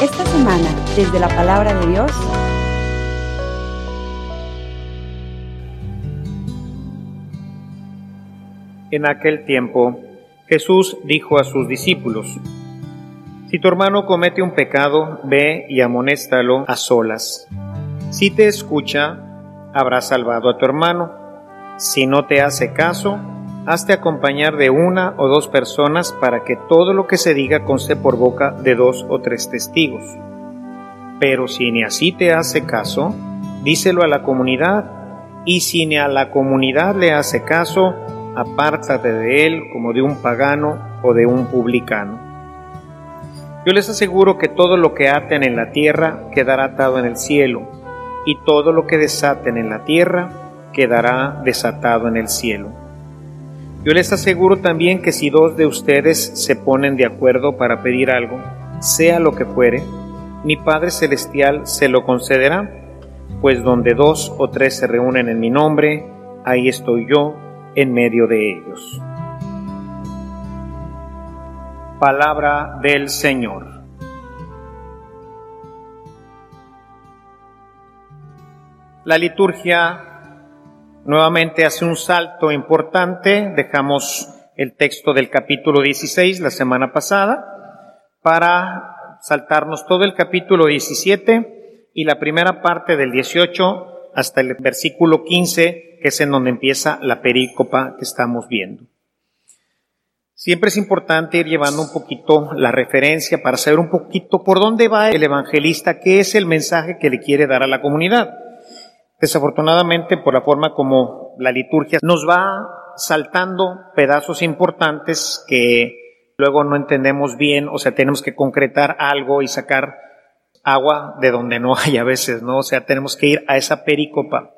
Esta semana, desde la palabra de Dios, En aquel tiempo, Jesús dijo a sus discípulos, Si tu hermano comete un pecado, ve y amonéstalo a solas. Si te escucha, habrás salvado a tu hermano. Si no te hace caso, hazte acompañar de una o dos personas para que todo lo que se diga conste por boca de dos o tres testigos. Pero si ni así te hace caso, díselo a la comunidad, y si ni a la comunidad le hace caso, apártate de él como de un pagano o de un publicano. Yo les aseguro que todo lo que aten en la tierra quedará atado en el cielo, y todo lo que desaten en la tierra quedará desatado en el cielo. Yo les aseguro también que si dos de ustedes se ponen de acuerdo para pedir algo, sea lo que fuere, mi Padre Celestial se lo concederá, pues donde dos o tres se reúnen en mi nombre, ahí estoy yo en medio de ellos. Palabra del Señor. La liturgia nuevamente hace un salto importante. Dejamos el texto del capítulo 16 la semana pasada para saltarnos todo el capítulo 17 y la primera parte del 18 hasta el versículo 15, que es en donde empieza la perícopa que estamos viendo. Siempre es importante ir llevando un poquito la referencia para saber un poquito por dónde va el evangelista, qué es el mensaje que le quiere dar a la comunidad. Desafortunadamente, por la forma como la liturgia nos va saltando pedazos importantes que luego no entendemos bien, o sea, tenemos que concretar algo y sacar agua de donde no hay a veces, ¿no? O sea, tenemos que ir a esa pericopa.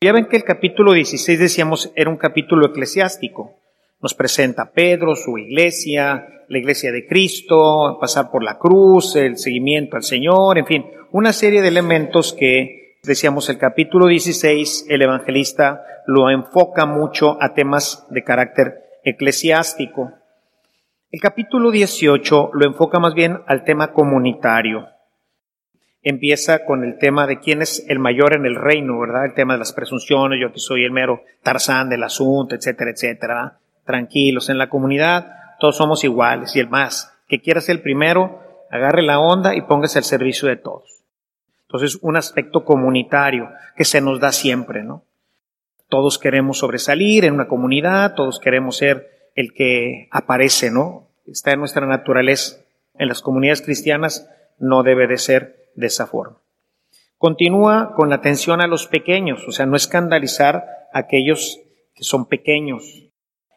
Ya ven que el capítulo 16 decíamos era un capítulo eclesiástico. Nos presenta Pedro, su iglesia, la iglesia de Cristo, pasar por la cruz, el seguimiento al Señor, en fin, una serie de elementos que decíamos el capítulo 16, el evangelista lo enfoca mucho a temas de carácter eclesiástico. El capítulo 18 lo enfoca más bien al tema comunitario empieza con el tema de quién es el mayor en el reino, ¿verdad? El tema de las presunciones, yo que soy el mero tarzán del asunto, etcétera, etcétera. Tranquilos, en la comunidad todos somos iguales y el más, que quiera ser el primero, agarre la onda y póngase al servicio de todos. Entonces, un aspecto comunitario que se nos da siempre, ¿no? Todos queremos sobresalir en una comunidad, todos queremos ser el que aparece, ¿no? Está en nuestra naturaleza. En las comunidades cristianas no debe de ser de esa forma. Continúa con la atención a los pequeños, o sea, no escandalizar a aquellos que son pequeños.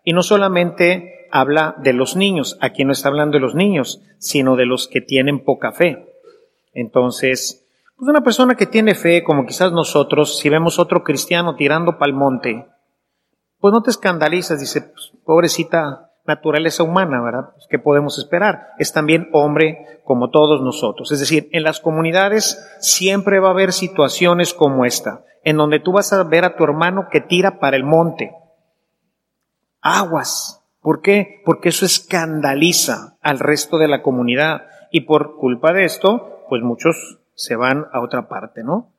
Y no solamente habla de los niños, aquí no está hablando de los niños, sino de los que tienen poca fe. Entonces, pues una persona que tiene fe, como quizás nosotros, si vemos otro cristiano tirando pa'l monte, pues no te escandalizas, dice, pues, pobrecita naturaleza humana, ¿verdad? Pues, ¿Qué podemos esperar? Es también hombre como todos nosotros. Es decir, en las comunidades siempre va a haber situaciones como esta, en donde tú vas a ver a tu hermano que tira para el monte. Aguas. ¿Por qué? Porque eso escandaliza al resto de la comunidad. Y por culpa de esto, pues muchos se van a otra parte, ¿no?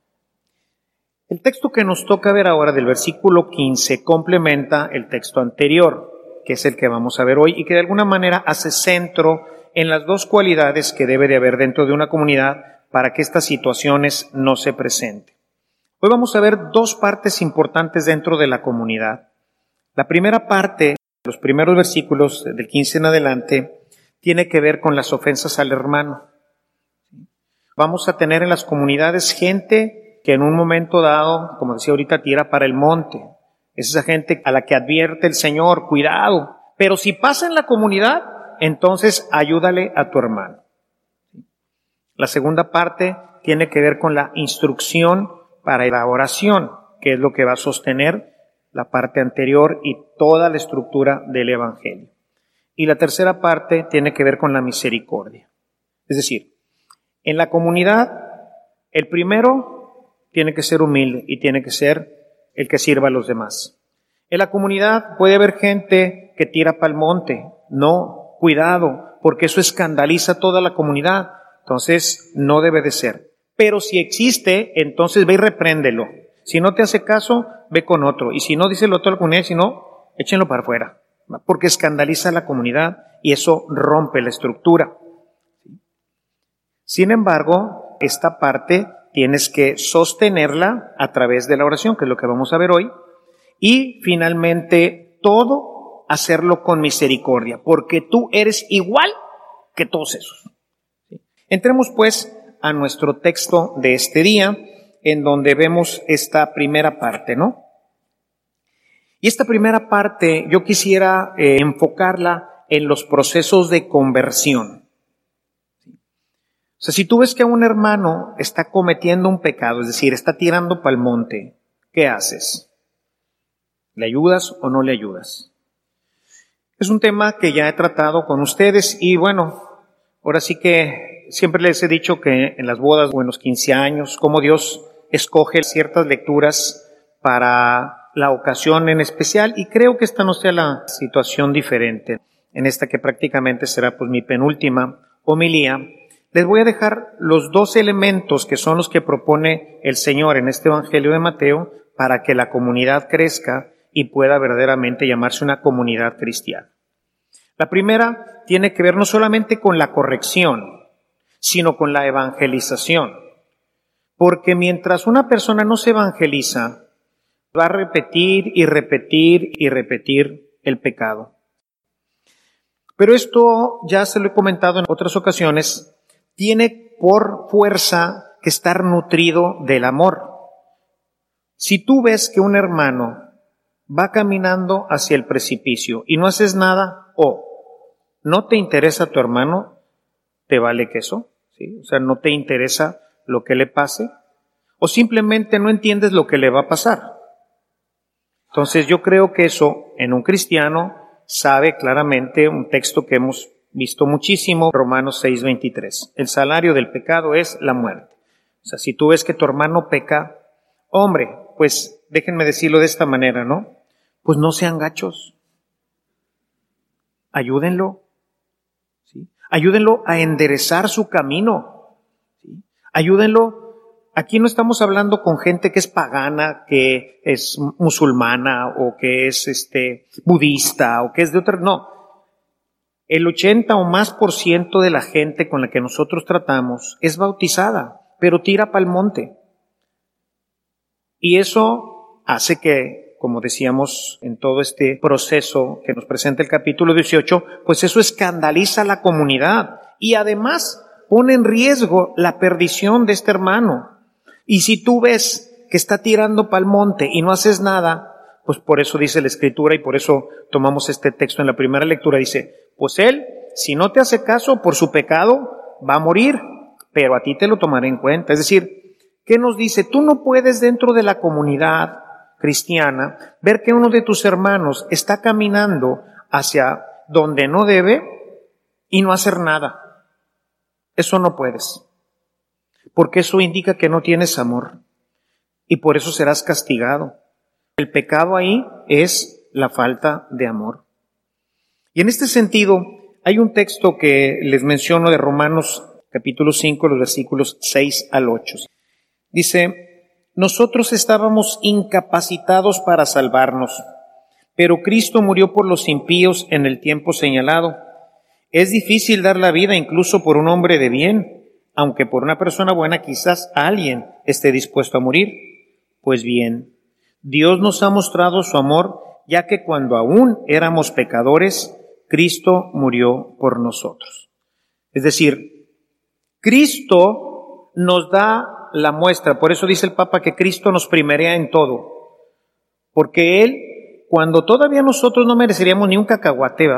El texto que nos toca ver ahora del versículo 15 complementa el texto anterior que es el que vamos a ver hoy y que de alguna manera hace centro en las dos cualidades que debe de haber dentro de una comunidad para que estas situaciones no se presenten. Hoy vamos a ver dos partes importantes dentro de la comunidad. La primera parte, los primeros versículos del 15 en adelante, tiene que ver con las ofensas al hermano. Vamos a tener en las comunidades gente que en un momento dado, como decía ahorita, tira para el monte, es esa gente a la que advierte el Señor, cuidado. Pero si pasa en la comunidad, entonces ayúdale a tu hermano. La segunda parte tiene que ver con la instrucción para la oración, que es lo que va a sostener la parte anterior y toda la estructura del Evangelio. Y la tercera parte tiene que ver con la misericordia. Es decir, en la comunidad, el primero tiene que ser humilde y tiene que ser el que sirva a los demás. En la comunidad puede haber gente que tira pa'l monte. No, cuidado, porque eso escandaliza a toda la comunidad. Entonces, no debe de ser. Pero si existe, entonces ve y repréndelo. Si no te hace caso, ve con otro. Y si no, dice el otro a la si no, échenlo para afuera. Porque escandaliza a la comunidad y eso rompe la estructura. Sin embargo, esta parte tienes que sostenerla a través de la oración, que es lo que vamos a ver hoy. Y finalmente, todo hacerlo con misericordia, porque tú eres igual que todos esos. Entremos pues a nuestro texto de este día, en donde vemos esta primera parte, ¿no? Y esta primera parte yo quisiera eh, enfocarla en los procesos de conversión. O sea, si tú ves que un hermano está cometiendo un pecado, es decir, está tirando para el monte, ¿qué haces? ¿Le ayudas o no le ayudas? Es un tema que ya he tratado con ustedes y bueno, ahora sí que siempre les he dicho que en las bodas o en los 15 años, como Dios escoge ciertas lecturas para la ocasión en especial y creo que esta no sea la situación diferente en esta que prácticamente será pues mi penúltima homilía les voy a dejar los dos elementos que son los que propone el Señor en este Evangelio de Mateo para que la comunidad crezca y pueda verdaderamente llamarse una comunidad cristiana. La primera tiene que ver no solamente con la corrección, sino con la evangelización. Porque mientras una persona no se evangeliza, va a repetir y repetir y repetir el pecado. Pero esto ya se lo he comentado en otras ocasiones, tiene por fuerza que estar nutrido del amor. Si tú ves que un hermano va caminando hacia el precipicio y no haces nada o no te interesa tu hermano, te vale que eso, ¿sí? O sea, no te interesa lo que le pase o simplemente no entiendes lo que le va a pasar. Entonces yo creo que eso en un cristiano sabe claramente un texto que hemos visto muchísimo, Romanos 6:23. El salario del pecado es la muerte. O sea, si tú ves que tu hermano peca, hombre, pues déjenme decirlo de esta manera, ¿no? Pues no sean gachos. Ayúdenlo. ¿sí? Ayúdenlo a enderezar su camino. ¿sí? Ayúdenlo. Aquí no estamos hablando con gente que es pagana, que es musulmana o que es este budista o que es de otra, no el 80 o más por ciento de la gente con la que nosotros tratamos es bautizada, pero tira para el monte. Y eso hace que, como decíamos en todo este proceso que nos presenta el capítulo 18, pues eso escandaliza a la comunidad y además pone en riesgo la perdición de este hermano. Y si tú ves que está tirando para el monte y no haces nada, pues por eso dice la escritura y por eso tomamos este texto en la primera lectura, dice, pues él, si no te hace caso por su pecado, va a morir, pero a ti te lo tomaré en cuenta. Es decir, ¿qué nos dice? Tú no puedes dentro de la comunidad cristiana ver que uno de tus hermanos está caminando hacia donde no debe y no hacer nada. Eso no puedes. Porque eso indica que no tienes amor. Y por eso serás castigado. El pecado ahí es la falta de amor. Y en este sentido, hay un texto que les menciono de Romanos capítulo 5, los versículos 6 al 8. Dice, nosotros estábamos incapacitados para salvarnos, pero Cristo murió por los impíos en el tiempo señalado. Es difícil dar la vida incluso por un hombre de bien, aunque por una persona buena quizás alguien esté dispuesto a morir. Pues bien, Dios nos ha mostrado su amor, ya que cuando aún éramos pecadores, Cristo murió por nosotros. Es decir, Cristo nos da la muestra, por eso dice el Papa que Cristo nos primerea en todo, porque Él, cuando todavía nosotros no mereceríamos ni un cacahuate,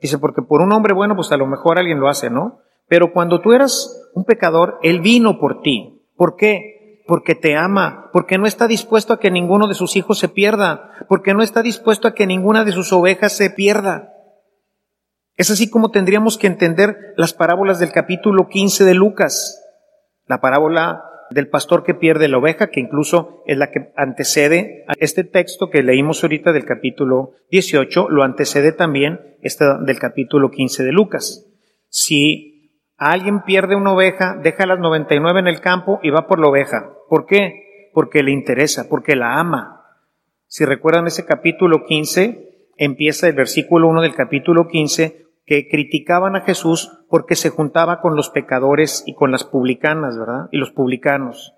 dice, porque por un hombre bueno, pues a lo mejor alguien lo hace, ¿no? Pero cuando tú eras un pecador, Él vino por ti. ¿Por qué? Porque te ama, porque no está dispuesto a que ninguno de sus hijos se pierda, porque no está dispuesto a que ninguna de sus ovejas se pierda. Es así como tendríamos que entender las parábolas del capítulo 15 de Lucas, la parábola del pastor que pierde la oveja, que incluso es la que antecede a este texto que leímos ahorita del capítulo 18, lo antecede también esta del capítulo 15 de Lucas. Si alguien pierde una oveja, deja las 99 en el campo y va por la oveja. ¿Por qué? Porque le interesa, porque la ama. Si recuerdan ese capítulo 15, empieza el versículo 1 del capítulo 15, que criticaban a Jesús porque se juntaba con los pecadores y con las publicanas, ¿verdad? Y los publicanos.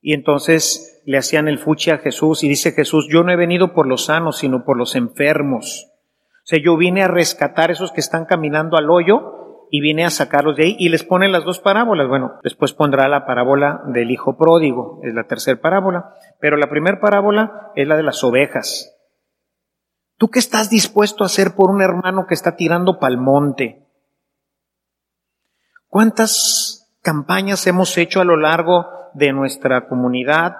Y entonces le hacían el fuchi a Jesús y dice Jesús, yo no he venido por los sanos, sino por los enfermos. O sea, yo vine a rescatar esos que están caminando al hoyo y vine a sacarlos de ahí y les pone las dos parábolas. Bueno, después pondrá la parábola del hijo pródigo, es la tercera parábola, pero la primera parábola es la de las ovejas. ¿Tú qué estás dispuesto a hacer por un hermano que está tirando pal monte? ¿Cuántas campañas hemos hecho a lo largo de nuestra comunidad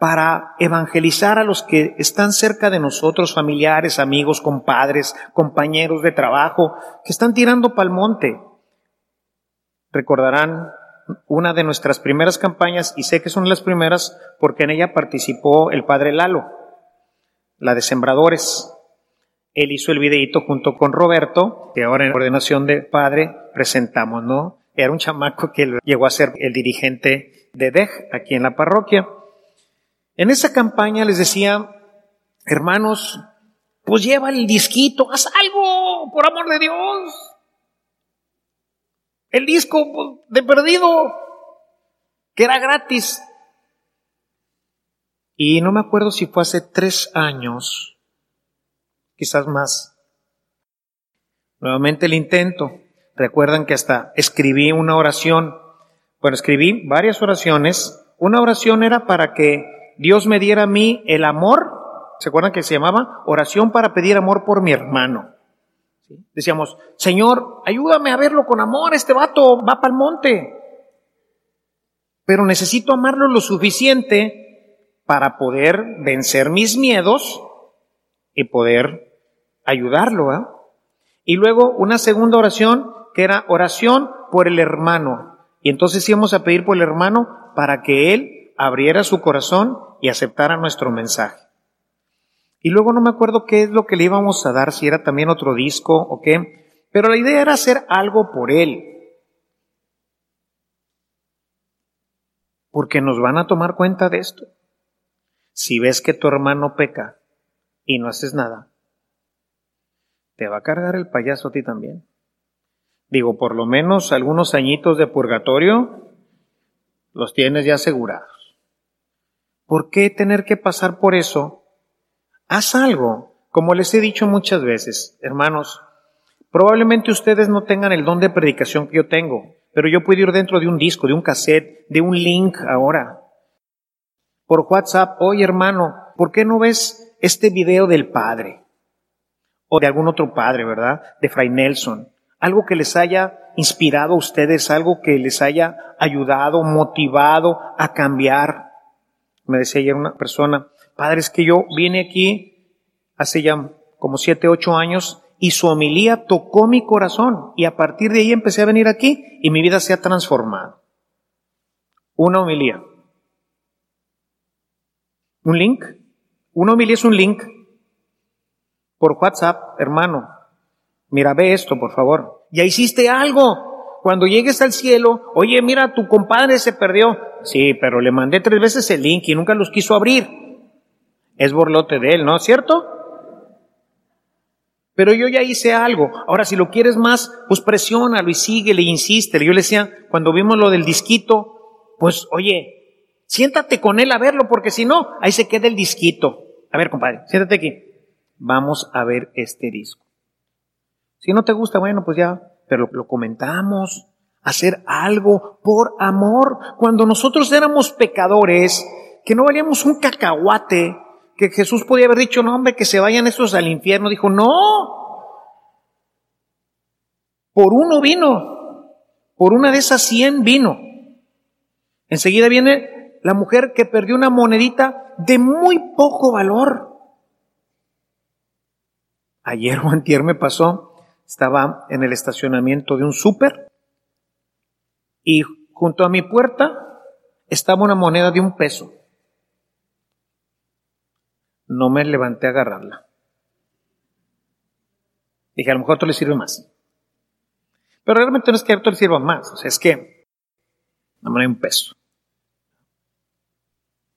para evangelizar a los que están cerca de nosotros, familiares, amigos, compadres, compañeros de trabajo, que están tirando pal monte. Recordarán una de nuestras primeras campañas, y sé que son las primeras porque en ella participó el padre Lalo, la de Sembradores. Él hizo el videíto junto con Roberto, que ahora en ordenación de padre presentamos, ¿no? Era un chamaco que llegó a ser el dirigente de DEG aquí en la parroquia. En esa campaña les decía, hermanos, pues lleva el disquito, haz algo, por amor de Dios. El disco pues, de perdido, que era gratis. Y no me acuerdo si fue hace tres años, quizás más. Nuevamente el intento. Recuerdan que hasta escribí una oración. Bueno, escribí varias oraciones. Una oración era para que Dios me diera a mí el amor, ¿se acuerdan que se llamaba? Oración para pedir amor por mi hermano. Decíamos, Señor, ayúdame a verlo con amor, este vato va para el monte. Pero necesito amarlo lo suficiente para poder vencer mis miedos y poder ayudarlo. ¿eh? Y luego una segunda oración que era oración por el hermano. Y entonces íbamos a pedir por el hermano para que él abriera su corazón y aceptara nuestro mensaje. Y luego no me acuerdo qué es lo que le íbamos a dar, si era también otro disco o qué, pero la idea era hacer algo por él. Porque nos van a tomar cuenta de esto. Si ves que tu hermano peca y no haces nada, te va a cargar el payaso a ti también. Digo, por lo menos algunos añitos de purgatorio los tienes ya asegurados. ¿Por qué tener que pasar por eso? Haz algo. Como les he dicho muchas veces, hermanos, probablemente ustedes no tengan el don de predicación que yo tengo, pero yo puedo ir dentro de un disco, de un cassette, de un link ahora. Por WhatsApp, oye hermano, ¿por qué no ves este video del Padre? O de algún otro Padre, ¿verdad? De Fray Nelson. Algo que les haya inspirado a ustedes, algo que les haya ayudado, motivado a cambiar me decía ayer una persona, padre, es que yo vine aquí hace ya como siete, ocho años y su homilía tocó mi corazón y a partir de ahí empecé a venir aquí y mi vida se ha transformado. Una homilía. ¿Un link? Una homilía es un link por WhatsApp, hermano. Mira, ve esto, por favor. Ya hiciste algo. Cuando llegues al cielo, oye, mira, tu compadre se perdió. Sí, pero le mandé tres veces el link y nunca los quiso abrir. Es borlote de él, ¿no es cierto? Pero yo ya hice algo. Ahora, si lo quieres más, pues presiónalo y síguele insiste. Yo le decía, cuando vimos lo del disquito, pues oye, siéntate con él a verlo, porque si no, ahí se queda el disquito. A ver, compadre, siéntate aquí. Vamos a ver este disco. Si no te gusta, bueno, pues ya pero lo comentamos, hacer algo por amor. Cuando nosotros éramos pecadores, que no valíamos un cacahuate, que Jesús podía haber dicho, no hombre, que se vayan estos al infierno, dijo, no, por uno vino, por una de esas cien vino. Enseguida viene la mujer que perdió una monedita de muy poco valor. Ayer o antier me pasó estaba en el estacionamiento de un súper y junto a mi puerta estaba una moneda de un peso. No me levanté a agarrarla. Dije, a lo mejor esto le sirve más. Pero realmente no es que el le sirva más, o sea, es que no me un peso.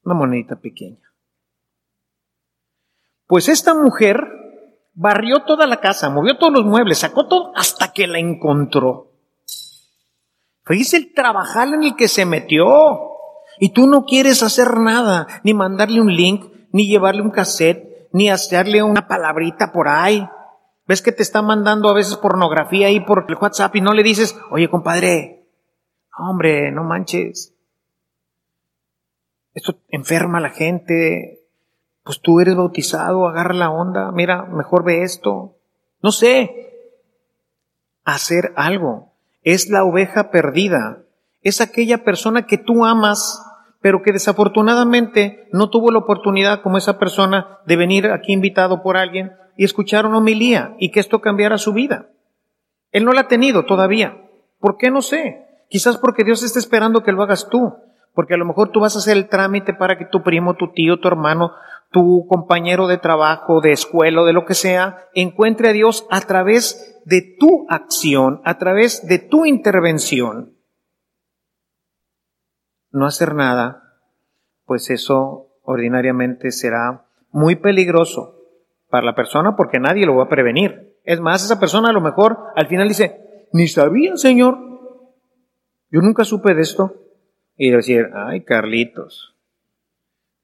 Una monedita pequeña. Pues esta mujer barrió toda la casa, movió todos los muebles, sacó todo hasta que la encontró. Fíjese el trabajar en el que se metió. Y tú no quieres hacer nada, ni mandarle un link, ni llevarle un cassette, ni hacerle una palabrita por ahí. Ves que te está mandando a veces pornografía ahí por el WhatsApp y no le dices, oye compadre, hombre, no manches. Esto enferma a la gente. Pues tú eres bautizado, agarra la onda, mira, mejor ve esto. No sé. Hacer algo. Es la oveja perdida. Es aquella persona que tú amas, pero que desafortunadamente no tuvo la oportunidad como esa persona de venir aquí invitado por alguien y escuchar una homilía y que esto cambiara su vida. Él no la ha tenido todavía. ¿Por qué? No sé. Quizás porque Dios está esperando que lo hagas tú. Porque a lo mejor tú vas a hacer el trámite para que tu primo, tu tío, tu hermano, tu compañero de trabajo, de escuela, de lo que sea, encuentre a Dios a través de tu acción, a través de tu intervención no hacer nada, pues eso ordinariamente será muy peligroso para la persona porque nadie lo va a prevenir. Es más, esa persona a lo mejor al final dice, ni sabía, Señor, yo nunca supe de esto. Y decir, ay, Carlitos,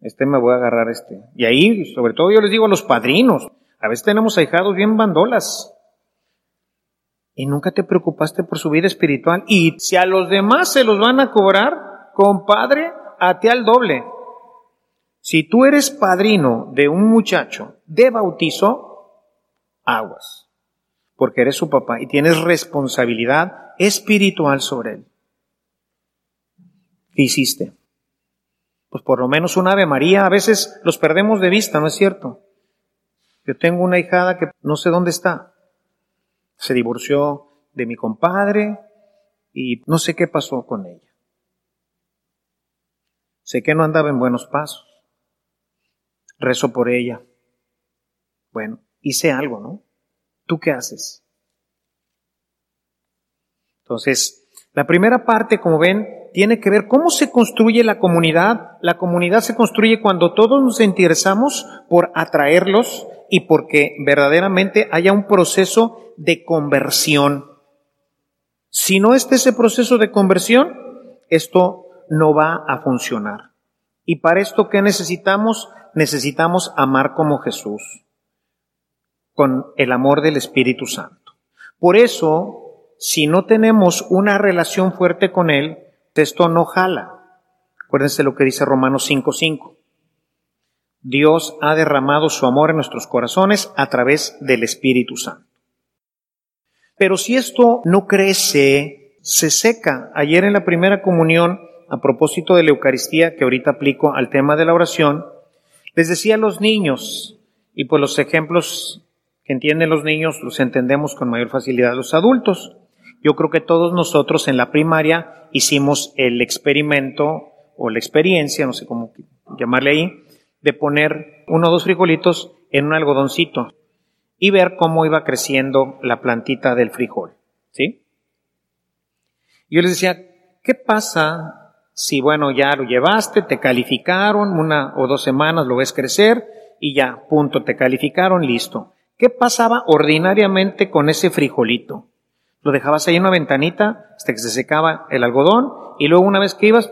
este me voy a agarrar este. Y ahí, sobre todo yo les digo a los padrinos, a veces tenemos ahijados bien bandolas. Y nunca te preocupaste por su vida espiritual. Y si a los demás se los van a cobrar, compadre, a ti al doble. Si tú eres padrino de un muchacho de bautizo, aguas, porque eres su papá y tienes responsabilidad espiritual sobre él. ¿Qué hiciste? Pues por lo menos un Ave María, a veces los perdemos de vista, ¿no es cierto? Yo tengo una hijada que no sé dónde está. Se divorció de mi compadre y no sé qué pasó con ella. Sé que no andaba en buenos pasos. Rezo por ella. Bueno, hice algo, ¿no? ¿Tú qué haces? Entonces, la primera parte, como ven, tiene que ver cómo se construye la comunidad. La comunidad se construye cuando todos nos interesamos por atraerlos y porque verdaderamente haya un proceso de conversión. Si no está ese proceso de conversión, esto no va a funcionar. Y para esto, ¿qué necesitamos? Necesitamos amar como Jesús, con el amor del Espíritu Santo. Por eso, si no tenemos una relación fuerte con Él, esto no jala. Acuérdense lo que dice Romanos 5.5. Dios ha derramado su amor en nuestros corazones a través del Espíritu Santo. Pero si esto no crece, se seca. Ayer en la primera comunión a propósito de la Eucaristía que ahorita aplico al tema de la oración, les decía a los niños, y pues los ejemplos que entienden los niños los entendemos con mayor facilidad los adultos. Yo creo que todos nosotros en la primaria hicimos el experimento o la experiencia, no sé cómo llamarle ahí, de poner uno o dos frijolitos en un algodoncito y ver cómo iba creciendo la plantita del frijol. ¿Sí? Yo les decía, ¿qué pasa si bueno, ya lo llevaste, te calificaron, una o dos semanas lo ves crecer y ya, punto, te calificaron, listo. ¿Qué pasaba ordinariamente con ese frijolito? Lo dejabas ahí en una ventanita hasta que se secaba el algodón y luego una vez que ibas,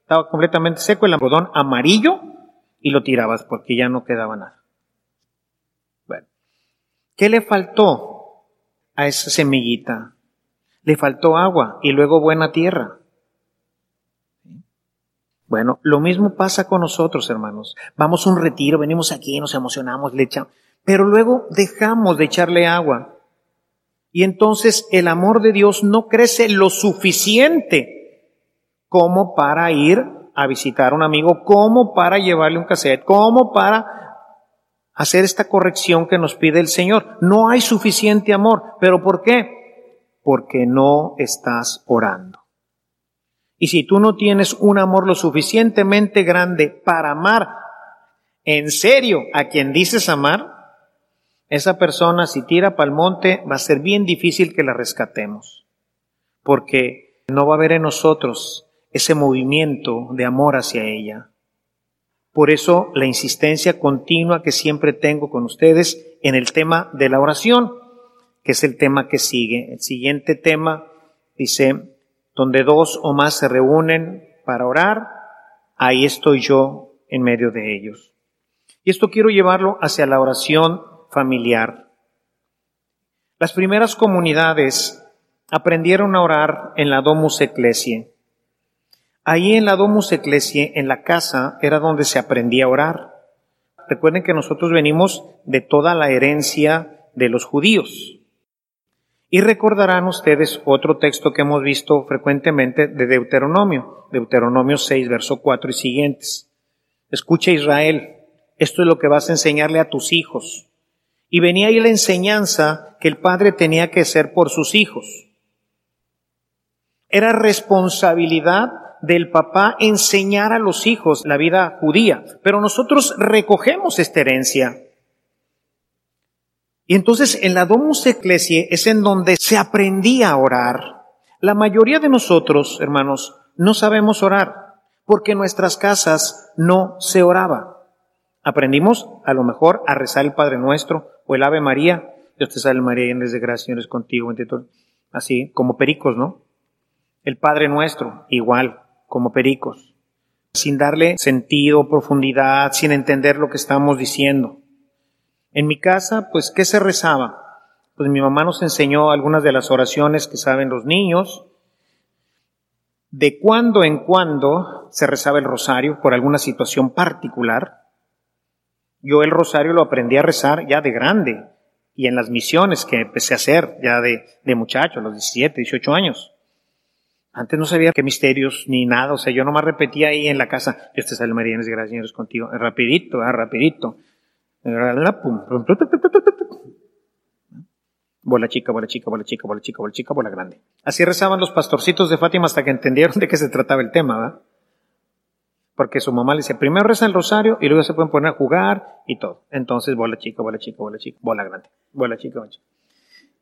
estaba completamente seco el algodón amarillo y lo tirabas porque ya no quedaba nada. Bueno, ¿qué le faltó a esa semillita? Le faltó agua y luego buena tierra. Bueno, lo mismo pasa con nosotros, hermanos. Vamos a un retiro, venimos aquí, nos emocionamos, le echamos, pero luego dejamos de echarle agua. Y entonces el amor de Dios no crece lo suficiente como para ir a visitar a un amigo, como para llevarle un cassette, como para hacer esta corrección que nos pide el Señor. No hay suficiente amor. ¿Pero por qué? Porque no estás orando. Y si tú no tienes un amor lo suficientemente grande para amar en serio a quien dices amar, esa persona si tira pa'l monte va a ser bien difícil que la rescatemos. porque no va a haber en nosotros ese movimiento de amor hacia ella. Por eso la insistencia continua que siempre tengo con ustedes en el tema de la oración, que es el tema que sigue. El siguiente tema dice, donde dos o más se reúnen para orar, ahí estoy yo en medio de ellos. Y esto quiero llevarlo hacia la oración familiar. Las primeras comunidades aprendieron a orar en la Domus Ecclesiae. Ahí en la Domus Ecclesiae, en la casa, era donde se aprendía a orar. Recuerden que nosotros venimos de toda la herencia de los judíos. Y recordarán ustedes otro texto que hemos visto frecuentemente de Deuteronomio, Deuteronomio 6, verso 4 y siguientes. Escucha Israel, esto es lo que vas a enseñarle a tus hijos. Y venía ahí la enseñanza que el padre tenía que hacer por sus hijos. Era responsabilidad del papá enseñar a los hijos la vida judía, pero nosotros recogemos esta herencia. Y entonces en la Domus Ecclesiae es en donde se aprendía a orar. La mayoría de nosotros, hermanos, no sabemos orar porque en nuestras casas no se oraba. Aprendimos a lo mejor a rezar el Padre Nuestro o el Ave María. Dios te salve María, llena de gracia, Señor es contigo. Así, como pericos, ¿no? El Padre Nuestro, igual, como pericos. Sin darle sentido, profundidad, sin entender lo que estamos diciendo. En mi casa, pues, ¿qué se rezaba? Pues mi mamá nos enseñó algunas de las oraciones que saben los niños. De cuando en cuando se rezaba el rosario por alguna situación particular. Yo el rosario lo aprendí a rezar ya de grande y en las misiones que empecé a hacer ya de, de muchacho, a los 17, 18 años. Antes no sabía qué misterios ni nada, o sea, yo nomás repetía ahí en la casa, este sale María, gracias, Señor, contigo, rapidito, ah, rapidito. Bola chica, bola chica, bola chica, bola chica, bola chica, bola grande. Así rezaban los pastorcitos de Fátima hasta que entendieron de qué se trataba el tema, ¿verdad? Porque su mamá le decía, primero reza el rosario y luego se pueden poner a jugar y todo. Entonces, bola chica, bola chica, bola chica, bola grande, bola chica, bola chica.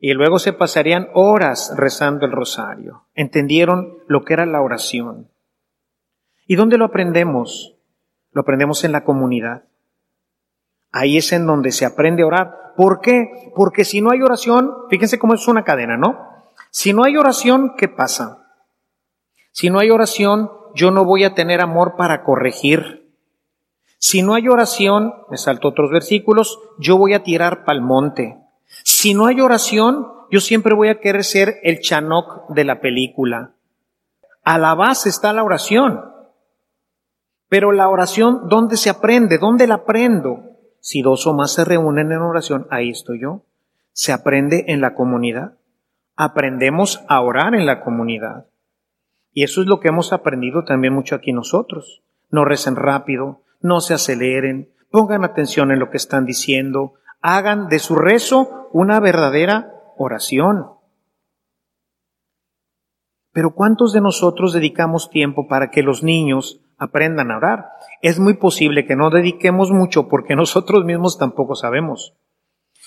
Y luego se pasarían horas rezando el rosario. Entendieron lo que era la oración. ¿Y dónde lo aprendemos? Lo aprendemos en la comunidad. Ahí es en donde se aprende a orar. ¿Por qué? Porque si no hay oración, fíjense cómo es una cadena, ¿no? Si no hay oración, ¿qué pasa? Si no hay oración, yo no voy a tener amor para corregir. Si no hay oración, me salto otros versículos, yo voy a tirar pa'l monte. Si no hay oración, yo siempre voy a querer ser el chanok de la película. A la base está la oración. Pero la oración, ¿dónde se aprende? ¿Dónde la aprendo? Si dos o más se reúnen en oración, ahí estoy yo. Se aprende en la comunidad. Aprendemos a orar en la comunidad. Y eso es lo que hemos aprendido también mucho aquí nosotros. No recen rápido, no se aceleren, pongan atención en lo que están diciendo, hagan de su rezo una verdadera oración. Pero ¿cuántos de nosotros dedicamos tiempo para que los niños aprendan a orar? Es muy posible que no dediquemos mucho porque nosotros mismos tampoco sabemos.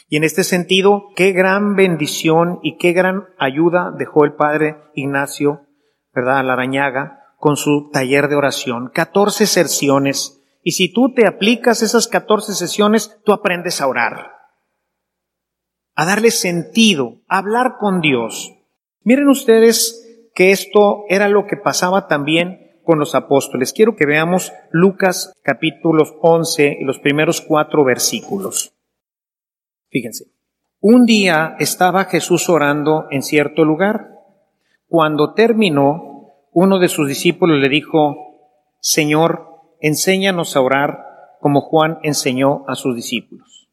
Y en este sentido, qué gran bendición y qué gran ayuda dejó el padre Ignacio, ¿verdad? Larañaga, con su taller de oración. 14 sersiones y si tú te aplicas esas 14 sesiones, tú aprendes a orar, a darle sentido, a hablar con Dios. Miren ustedes que esto era lo que pasaba también con los apóstoles. Quiero que veamos Lucas capítulos 11 y los primeros cuatro versículos. Fíjense. Un día estaba Jesús orando en cierto lugar. Cuando terminó, uno de sus discípulos le dijo, Señor, enséñanos a orar como Juan enseñó a sus discípulos.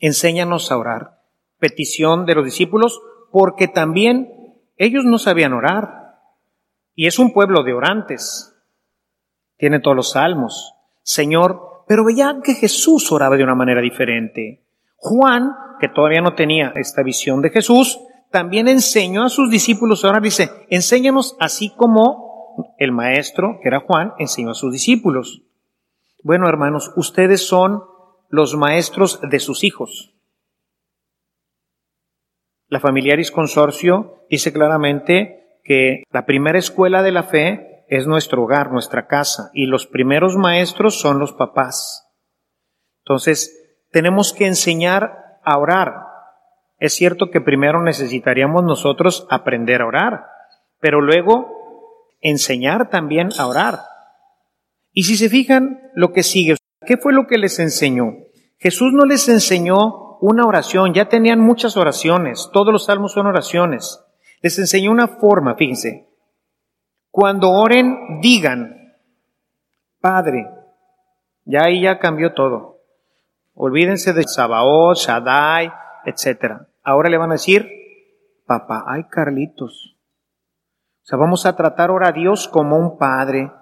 Enséñanos a orar. Petición de los discípulos, porque también ellos no sabían orar. Y es un pueblo de orantes. Tiene todos los salmos. Señor, pero veían que Jesús oraba de una manera diferente. Juan, que todavía no tenía esta visión de Jesús, también enseñó a sus discípulos a orar. Dice, enséñanos así como el maestro, que era Juan, enseñó a sus discípulos. Bueno, hermanos, ustedes son los maestros de sus hijos. La Familiaris Consorcio dice claramente que la primera escuela de la fe es nuestro hogar, nuestra casa, y los primeros maestros son los papás. Entonces, tenemos que enseñar a orar. Es cierto que primero necesitaríamos nosotros aprender a orar, pero luego enseñar también a orar. Y si se fijan lo que sigue, ¿qué fue lo que les enseñó? Jesús no les enseñó una oración, ya tenían muchas oraciones, todos los salmos son oraciones. Les enseñó una forma, fíjense. Cuando oren, digan, Padre, ya ahí ya cambió todo. Olvídense de Sabaoth, Shaddai, etc. Ahora le van a decir, papá, ay Carlitos. O sea, vamos a tratar ahora a Dios como un padre.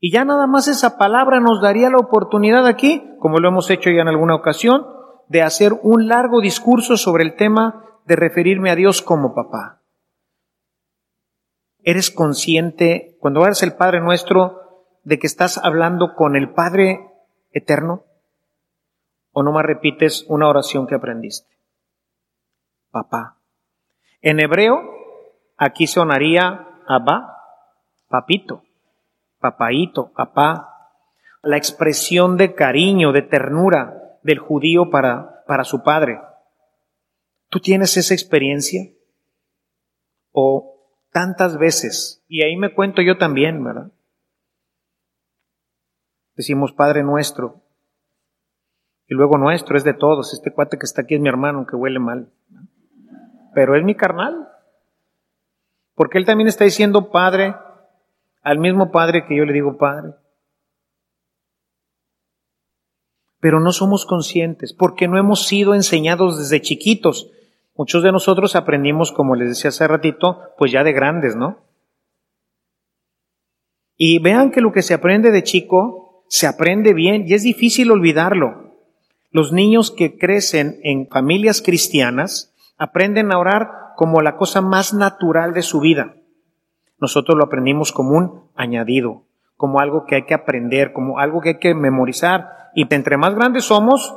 Y ya nada más esa palabra nos daría la oportunidad aquí, como lo hemos hecho ya en alguna ocasión, de hacer un largo discurso sobre el tema de referirme a Dios como papá. ¿Eres consciente, cuando eres el Padre nuestro, de que estás hablando con el Padre eterno? ¿O no más repites una oración que aprendiste? Papá. En hebreo, aquí sonaría Abba, papito papaito, papá, la expresión de cariño, de ternura del judío para, para su padre. ¿Tú tienes esa experiencia? O tantas veces, y ahí me cuento yo también, ¿verdad? Decimos Padre nuestro, y luego nuestro es de todos. Este cuate que está aquí es mi hermano, aunque huele mal. Pero es mi carnal. Porque él también está diciendo Padre al mismo Padre que yo le digo Padre. Pero no somos conscientes porque no hemos sido enseñados desde chiquitos. Muchos de nosotros aprendimos, como les decía hace ratito, pues ya de grandes, ¿no? Y vean que lo que se aprende de chico se aprende bien y es difícil olvidarlo. Los niños que crecen en familias cristianas aprenden a orar como la cosa más natural de su vida nosotros lo aprendimos como un añadido, como algo que hay que aprender, como algo que hay que memorizar. Y entre más grandes somos,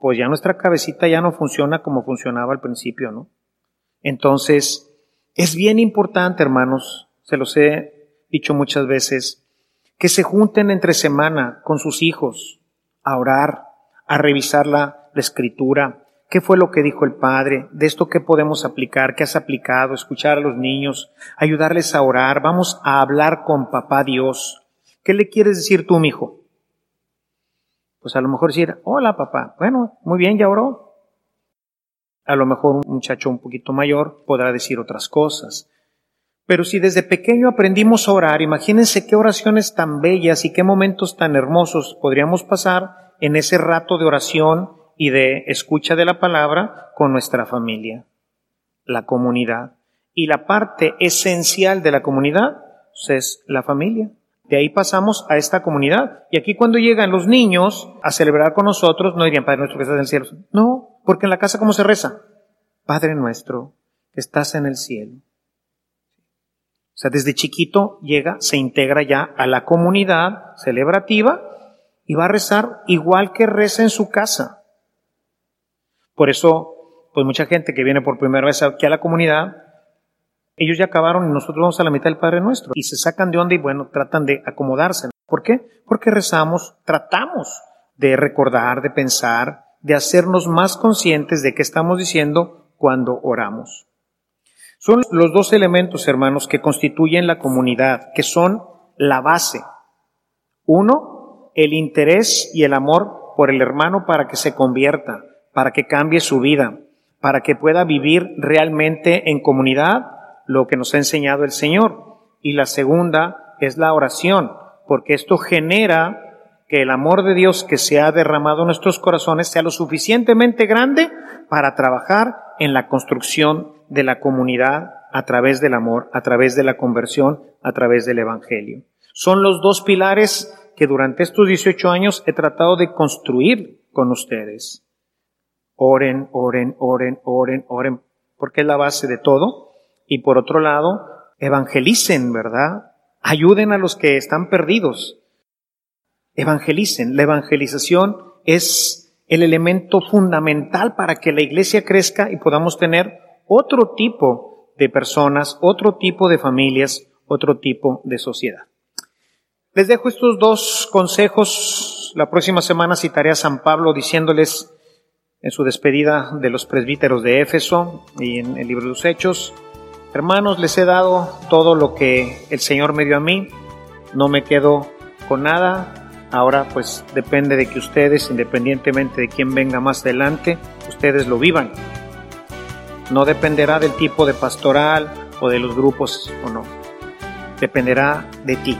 pues ya nuestra cabecita ya no funciona como funcionaba al principio, ¿no? Entonces, es bien importante, hermanos, se los he dicho muchas veces, que se junten entre semana con sus hijos a orar, a revisar la, la escritura, ¿Qué fue lo que dijo el Padre? ¿De esto qué podemos aplicar? ¿Qué has aplicado? Escuchar a los niños, ayudarles a orar. Vamos a hablar con Papá Dios. ¿Qué le quieres decir tú, mi hijo? Pues a lo mejor decir, hola papá. Bueno, muy bien, ya oró. A lo mejor un muchacho un poquito mayor podrá decir otras cosas. Pero si desde pequeño aprendimos a orar, imagínense qué oraciones tan bellas y qué momentos tan hermosos podríamos pasar en ese rato de oración y de escucha de la palabra con nuestra familia, la comunidad. Y la parte esencial de la comunidad pues, es la familia. De ahí pasamos a esta comunidad. Y aquí cuando llegan los niños a celebrar con nosotros, no dirían Padre nuestro que estás en el cielo. No, porque en la casa ¿cómo se reza? Padre nuestro que estás en el cielo. O sea, desde chiquito llega, se integra ya a la comunidad celebrativa y va a rezar igual que reza en su casa. Por eso, pues mucha gente que viene por primera vez aquí a la comunidad, ellos ya acabaron y nosotros vamos a la mitad del Padre Nuestro. Y se sacan de onda y bueno, tratan de acomodarse. ¿Por qué? Porque rezamos, tratamos de recordar, de pensar, de hacernos más conscientes de qué estamos diciendo cuando oramos. Son los dos elementos, hermanos, que constituyen la comunidad, que son la base. Uno, el interés y el amor por el hermano para que se convierta para que cambie su vida, para que pueda vivir realmente en comunidad lo que nos ha enseñado el Señor. Y la segunda es la oración, porque esto genera que el amor de Dios que se ha derramado en nuestros corazones sea lo suficientemente grande para trabajar en la construcción de la comunidad a través del amor, a través de la conversión, a través del Evangelio. Son los dos pilares que durante estos 18 años he tratado de construir con ustedes. Oren, oren, oren, oren, oren, porque es la base de todo. Y por otro lado, evangelicen, ¿verdad? Ayuden a los que están perdidos. Evangelicen. La evangelización es el elemento fundamental para que la iglesia crezca y podamos tener otro tipo de personas, otro tipo de familias, otro tipo de sociedad. Les dejo estos dos consejos. La próxima semana citaré a San Pablo diciéndoles en su despedida de los presbíteros de Éfeso y en el libro de los Hechos, hermanos, les he dado todo lo que el Señor me dio a mí, no me quedo con nada, ahora pues depende de que ustedes, independientemente de quién venga más adelante, ustedes lo vivan. No dependerá del tipo de pastoral o de los grupos o no, dependerá de ti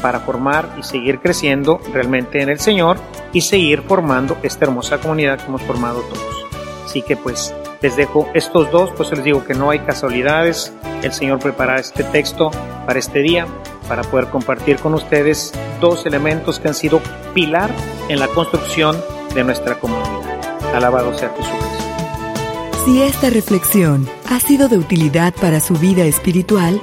para formar y seguir creciendo realmente en el Señor y seguir formando esta hermosa comunidad que hemos formado todos. Así que pues les dejo estos dos, pues les digo que no hay casualidades, el Señor prepara este texto para este día, para poder compartir con ustedes dos elementos que han sido pilar en la construcción de nuestra comunidad. Alabado sea Jesucristo. Si esta reflexión ha sido de utilidad para su vida espiritual,